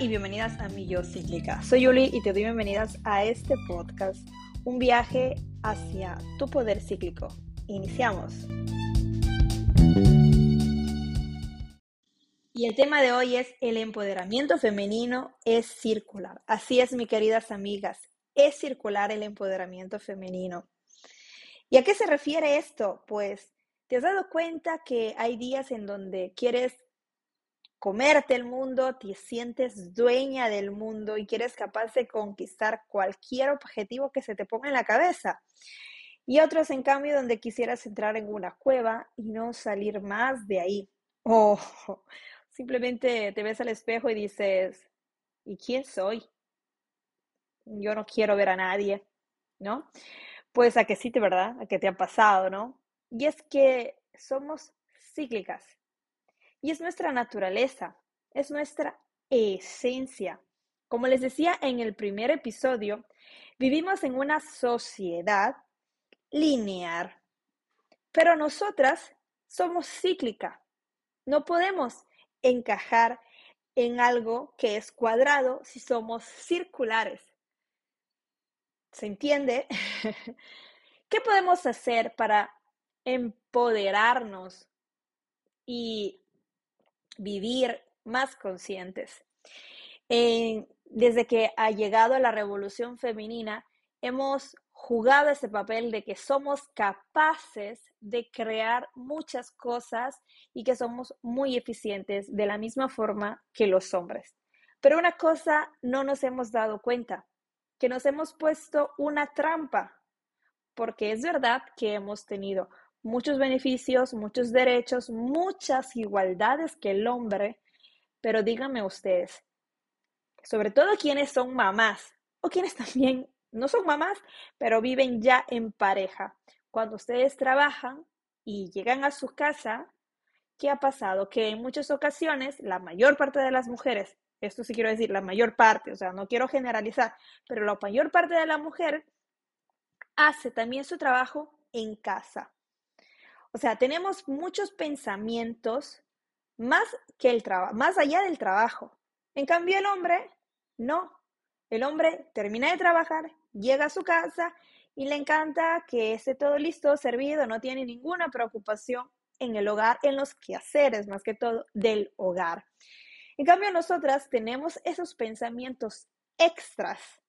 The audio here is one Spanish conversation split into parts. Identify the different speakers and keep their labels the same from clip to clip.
Speaker 1: y bienvenidas a Mi Yo Cíclica. Soy Yuli y te doy bienvenidas a este podcast, un viaje hacia tu poder cíclico. Iniciamos. Y el tema de hoy es el empoderamiento femenino es circular. Así es, mis queridas amigas, es circular el empoderamiento femenino. ¿Y a qué se refiere esto? Pues, ¿te has dado cuenta que hay días en donde quieres comerte el mundo, te sientes dueña del mundo y quieres capaz de conquistar cualquier objetivo que se te ponga en la cabeza. Y otros, en cambio, donde quisieras entrar en una cueva y no salir más de ahí. O simplemente te ves al espejo y dices, ¿y quién soy? Yo no quiero ver a nadie, ¿no? Pues a que sí, de verdad, a que te ha pasado, ¿no? Y es que somos cíclicas y es nuestra naturaleza, es nuestra esencia. Como les decía en el primer episodio, vivimos en una sociedad lineal, pero nosotras somos cíclica. No podemos encajar en algo que es cuadrado si somos circulares. ¿Se entiende? ¿Qué podemos hacer para empoderarnos y vivir más conscientes. desde que ha llegado la revolución femenina, hemos jugado ese papel de que somos capaces de crear muchas cosas y que somos muy eficientes de la misma forma que los hombres. Pero una cosa no nos hemos dado cuenta, que nos hemos puesto una trampa, porque es verdad que hemos tenido muchos beneficios, muchos derechos, muchas igualdades que el hombre, pero díganme ustedes, sobre todo quienes son mamás o quienes también no son mamás, pero viven ya en pareja. Cuando ustedes trabajan y llegan a su casa, ¿qué ha pasado? Que en muchas ocasiones la mayor parte de las mujeres, esto sí quiero decir, la mayor parte, o sea, no quiero generalizar, pero la mayor parte de la mujer hace también su trabajo en casa. O sea, tenemos muchos pensamientos más que el trabajo, más allá del trabajo. En cambio, el hombre, no. El hombre termina de trabajar, llega a su casa y le encanta que esté todo listo, servido, no tiene ninguna preocupación en el hogar, en los quehaceres más que todo del hogar. En cambio, nosotras tenemos esos pensamientos extras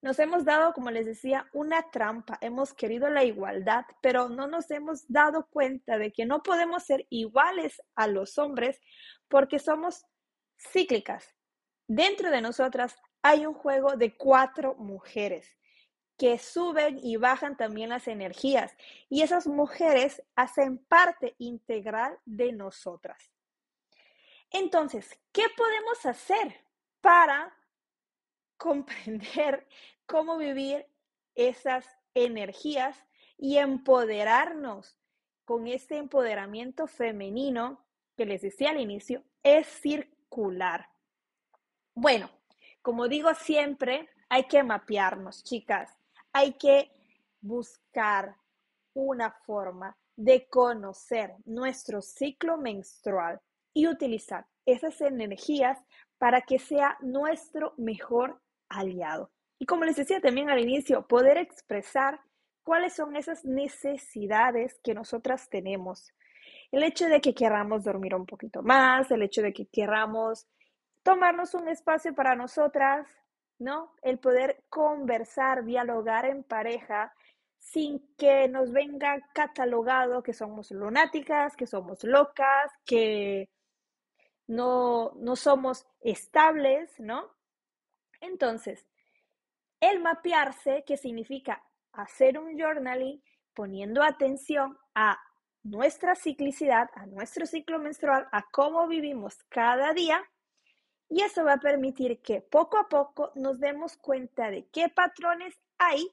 Speaker 1: nos hemos dado, como les decía, una trampa. Hemos querido la igualdad, pero no nos hemos dado cuenta de que no podemos ser iguales a los hombres porque somos cíclicas. Dentro de nosotras hay un juego de cuatro mujeres que suben y bajan también las energías y esas mujeres hacen parte integral de nosotras. Entonces, ¿qué podemos hacer para comprender cómo vivir esas energías y empoderarnos con ese empoderamiento femenino que les decía al inicio, es circular. Bueno, como digo siempre, hay que mapearnos, chicas. Hay que buscar una forma de conocer nuestro ciclo menstrual y utilizar esas energías para que sea nuestro mejor aliado. Y como les decía también al inicio, poder expresar cuáles son esas necesidades que nosotras tenemos. El hecho de que queramos dormir un poquito más, el hecho de que queramos tomarnos un espacio para nosotras, ¿no? El poder conversar, dialogar en pareja sin que nos venga catalogado que somos lunáticas, que somos locas, que no, no somos estables, ¿no? Entonces, el mapearse, que significa hacer un journaling poniendo atención a nuestra ciclicidad, a nuestro ciclo menstrual, a cómo vivimos cada día, y eso va a permitir que poco a poco nos demos cuenta de qué patrones hay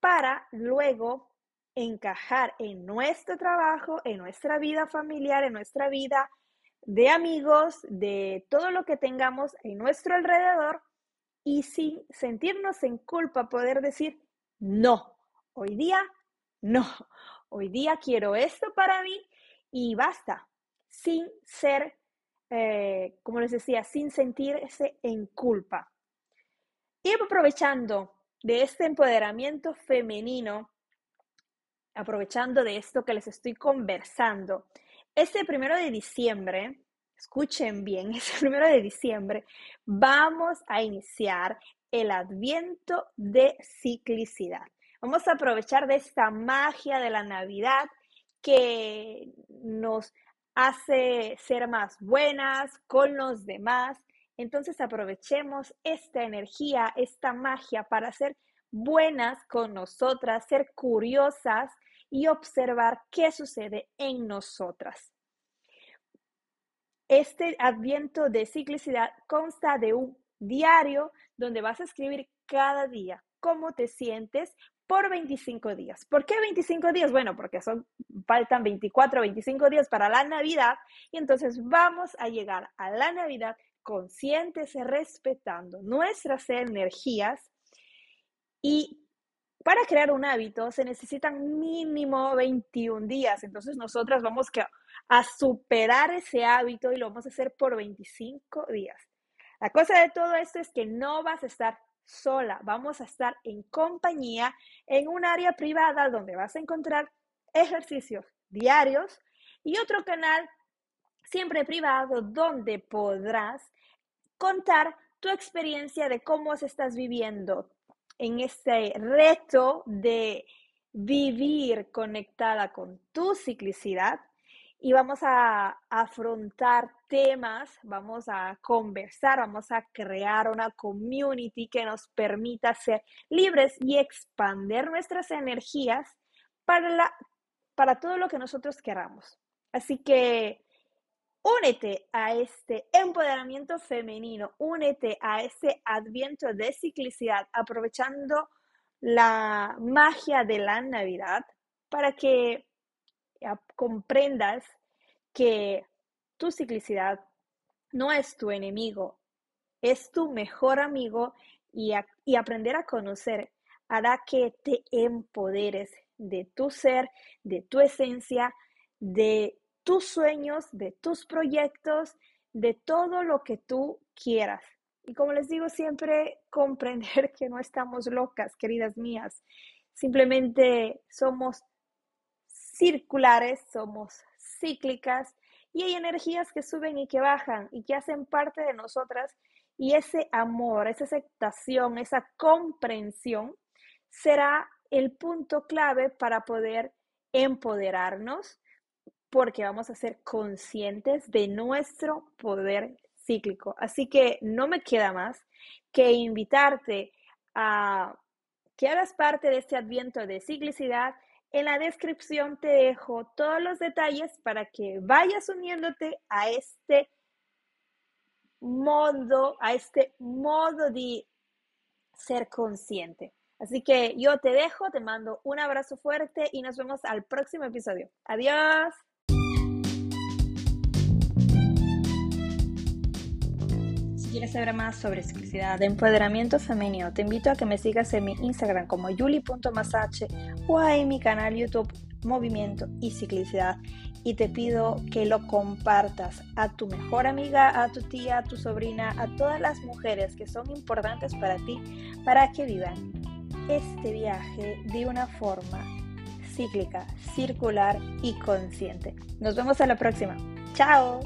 Speaker 1: para luego encajar en nuestro trabajo, en nuestra vida familiar, en nuestra vida de amigos, de todo lo que tengamos en nuestro alrededor y sin sentirnos en culpa poder decir, no, hoy día no, hoy día quiero esto para mí y basta, sin ser eh, como les decía, sin sentirse en culpa. Y aprovechando de este empoderamiento femenino, aprovechando de esto que les estoy conversando, este primero de diciembre, escuchen bien, este primero de diciembre, vamos a iniciar el adviento de ciclicidad. Vamos a aprovechar de esta magia de la Navidad que nos hace ser más buenas con los demás. Entonces aprovechemos esta energía, esta magia para ser buenas con nosotras, ser curiosas y observar qué sucede en nosotras. Este adviento de ciclicidad consta de un diario donde vas a escribir cada día cómo te sientes por 25 días. ¿Por qué 25 días? Bueno, porque faltan 24, 25 días para la Navidad y entonces vamos a llegar a la Navidad conscientes, respetando nuestras energías y para crear un hábito se necesitan mínimo 21 días. Entonces nosotras vamos a superar ese hábito y lo vamos a hacer por 25 días. La cosa de todo esto es que no vas a estar sola, vamos a estar en compañía en un área privada donde vas a encontrar ejercicios diarios y otro canal siempre privado donde podrás contar tu experiencia de cómo se estás viviendo en este reto de vivir conectada con tu ciclicidad y vamos a afrontar temas, vamos a conversar, vamos a crear una community que nos permita ser libres y expandir nuestras energías para, la, para todo lo que nosotros queramos. Así que únete a este empoderamiento femenino, únete a este adviento de ciclicidad, aprovechando la magia de la Navidad para que comprendas que tu ciclicidad no es tu enemigo, es tu mejor amigo y, y aprender a conocer hará que te empoderes de tu ser, de tu esencia, de tus sueños, de tus proyectos, de todo lo que tú quieras. Y como les digo siempre, comprender que no estamos locas, queridas mías. Simplemente somos circulares, somos cíclicas y hay energías que suben y que bajan y que hacen parte de nosotras y ese amor, esa aceptación, esa comprensión será el punto clave para poder empoderarnos porque vamos a ser conscientes de nuestro poder cíclico. Así que no me queda más que invitarte a que hagas parte de este adviento de ciclicidad en la descripción te dejo todos los detalles para que vayas uniéndote a este modo, a este modo de ser consciente. Así que yo te dejo, te mando un abrazo fuerte y nos vemos al próximo episodio. Adiós. quieres saber más sobre de empoderamiento femenino, te invito a que me sigas en mi Instagram como yuli.masache o en mi canal YouTube Movimiento y Ciclicidad. Y te pido que lo compartas a tu mejor amiga, a tu tía, a tu sobrina, a todas las mujeres que son importantes para ti, para que vivan este viaje de una forma cíclica, circular y consciente. Nos vemos a la próxima. Chao.